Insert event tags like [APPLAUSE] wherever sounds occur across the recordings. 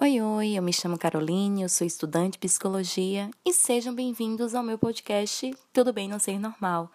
Oi, oi, eu me chamo Caroline, eu sou estudante de psicologia e sejam bem-vindos ao meu podcast Tudo Bem Não Ser Normal.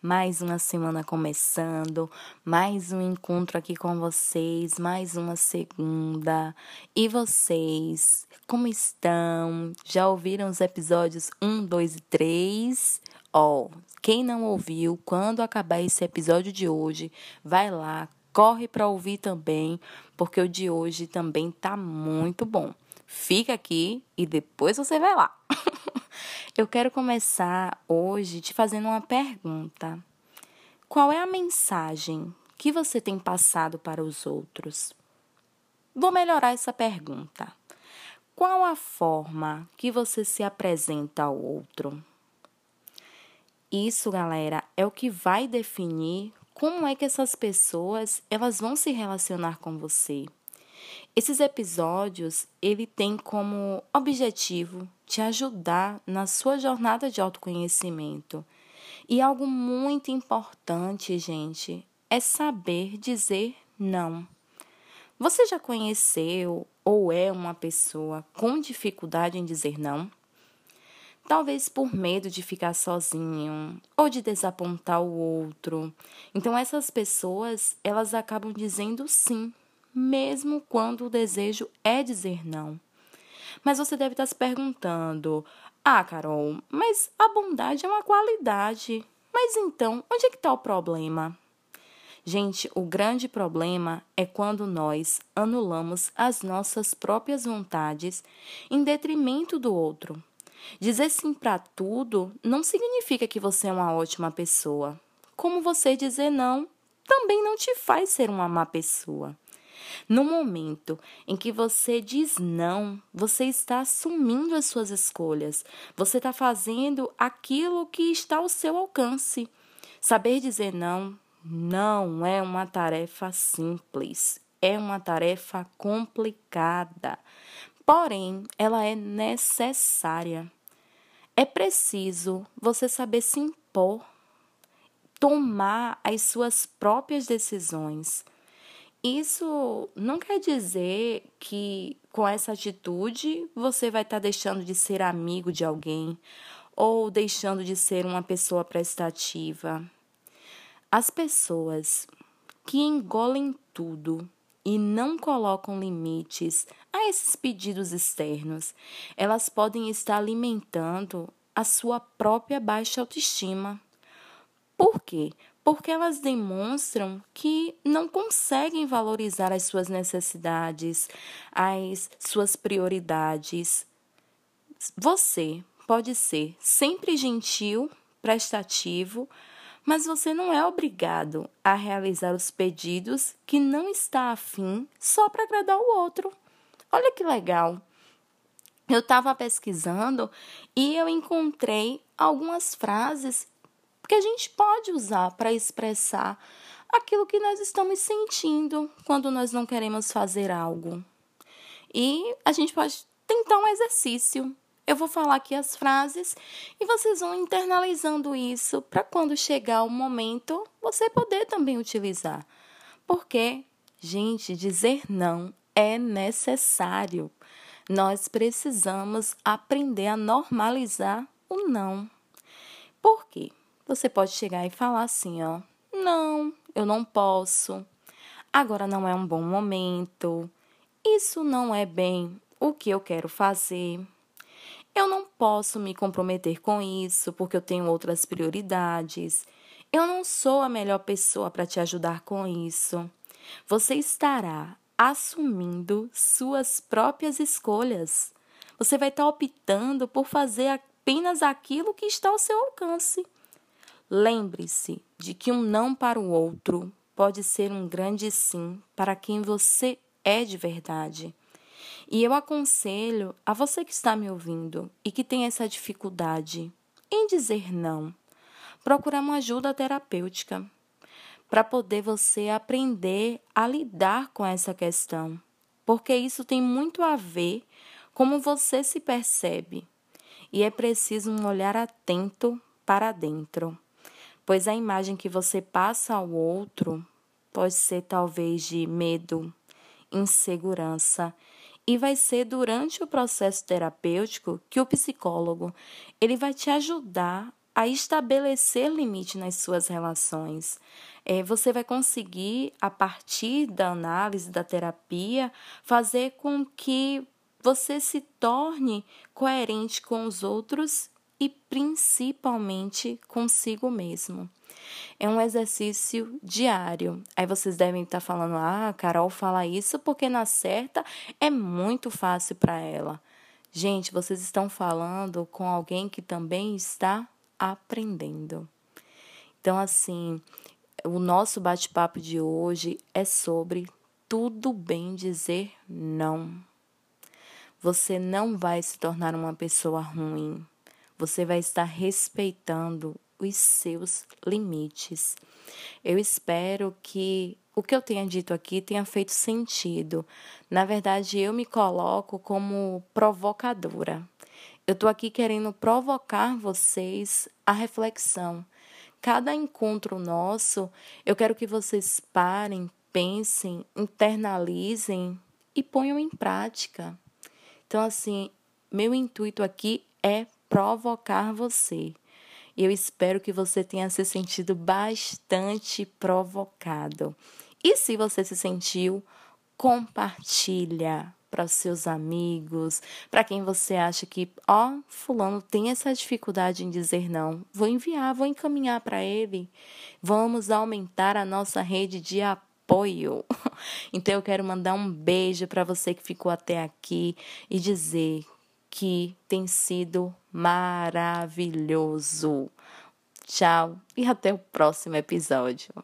Mais uma semana começando, mais um encontro aqui com vocês, mais uma segunda. E vocês, como estão? Já ouviram os episódios 1, 2 e 3? Ó, oh, quem não ouviu, quando acabar esse episódio de hoje, vai lá, corre para ouvir também, porque o de hoje também tá muito bom. Fica aqui e depois você vai lá. [LAUGHS] Eu quero começar hoje te fazendo uma pergunta. Qual é a mensagem que você tem passado para os outros? Vou melhorar essa pergunta. Qual a forma que você se apresenta ao outro? Isso, galera, é o que vai definir como é que essas pessoas elas vão se relacionar com você. Esses episódios, ele tem como objetivo te ajudar na sua jornada de autoconhecimento. E algo muito importante, gente, é saber dizer não. Você já conheceu ou é uma pessoa com dificuldade em dizer não? Talvez por medo de ficar sozinho ou de desapontar o outro. Então essas pessoas, elas acabam dizendo sim, mesmo quando o desejo é dizer não. Mas você deve estar se perguntando: "Ah, Carol, mas a bondade é uma qualidade. Mas então, onde é que está o problema?" Gente, o grande problema é quando nós anulamos as nossas próprias vontades em detrimento do outro. Dizer sim para tudo não significa que você é uma ótima pessoa. Como você dizer não também não te faz ser uma má pessoa. No momento em que você diz não, você está assumindo as suas escolhas. Você está fazendo aquilo que está ao seu alcance. Saber dizer não não é uma tarefa simples, é uma tarefa complicada. Porém, ela é necessária. É preciso você saber se impor, tomar as suas próprias decisões. Isso não quer dizer que com essa atitude você vai estar tá deixando de ser amigo de alguém ou deixando de ser uma pessoa prestativa. As pessoas que engolem tudo e não colocam limites a esses pedidos externos, elas podem estar alimentando a sua própria baixa autoestima. Por quê? Porque elas demonstram que não conseguem valorizar as suas necessidades, as suas prioridades. Você pode ser sempre gentil, prestativo, mas você não é obrigado a realizar os pedidos que não está afim só para agradar o outro. Olha que legal! Eu estava pesquisando e eu encontrei algumas frases que a gente pode usar para expressar aquilo que nós estamos sentindo quando nós não queremos fazer algo. E a gente pode tentar um exercício. Eu vou falar aqui as frases e vocês vão internalizando isso para quando chegar o momento você poder também utilizar. Porque, gente, dizer não é necessário. Nós precisamos aprender a normalizar o não. Por quê? Você pode chegar e falar assim, ó: "Não, eu não posso. Agora não é um bom momento. Isso não é bem o que eu quero fazer." Eu não posso me comprometer com isso porque eu tenho outras prioridades. Eu não sou a melhor pessoa para te ajudar com isso. Você estará assumindo suas próprias escolhas. Você vai estar optando por fazer apenas aquilo que está ao seu alcance. Lembre-se de que um não para o outro pode ser um grande sim para quem você é de verdade. E eu aconselho a você que está me ouvindo e que tem essa dificuldade em dizer não, procurar uma ajuda terapêutica para poder você aprender a lidar com essa questão, porque isso tem muito a ver como você se percebe. E é preciso um olhar atento para dentro, pois a imagem que você passa ao outro pode ser talvez de medo, insegurança. E vai ser durante o processo terapêutico que o psicólogo ele vai te ajudar a estabelecer limite nas suas relações. É, você vai conseguir, a partir da análise, da terapia, fazer com que você se torne coerente com os outros e principalmente consigo mesmo. É um exercício diário. Aí vocês devem estar falando: ah, Carol fala isso porque na certa é muito fácil para ela. Gente, vocês estão falando com alguém que também está aprendendo. Então, assim, o nosso bate-papo de hoje é sobre tudo bem dizer não. Você não vai se tornar uma pessoa ruim. Você vai estar respeitando os seus limites. Eu espero que o que eu tenha dito aqui tenha feito sentido. Na verdade, eu me coloco como provocadora. Eu estou aqui querendo provocar vocês a reflexão. Cada encontro nosso, eu quero que vocês parem, pensem, internalizem e ponham em prática. Então, assim, meu intuito aqui é provocar você. E eu espero que você tenha se sentido bastante provocado. E se você se sentiu, compartilha para os seus amigos, para quem você acha que, ó, fulano tem essa dificuldade em dizer não. Vou enviar, vou encaminhar para ele. Vamos aumentar a nossa rede de apoio. [LAUGHS] Então eu quero mandar um beijo para você que ficou até aqui e dizer que tem sido maravilhoso. Tchau e até o próximo episódio.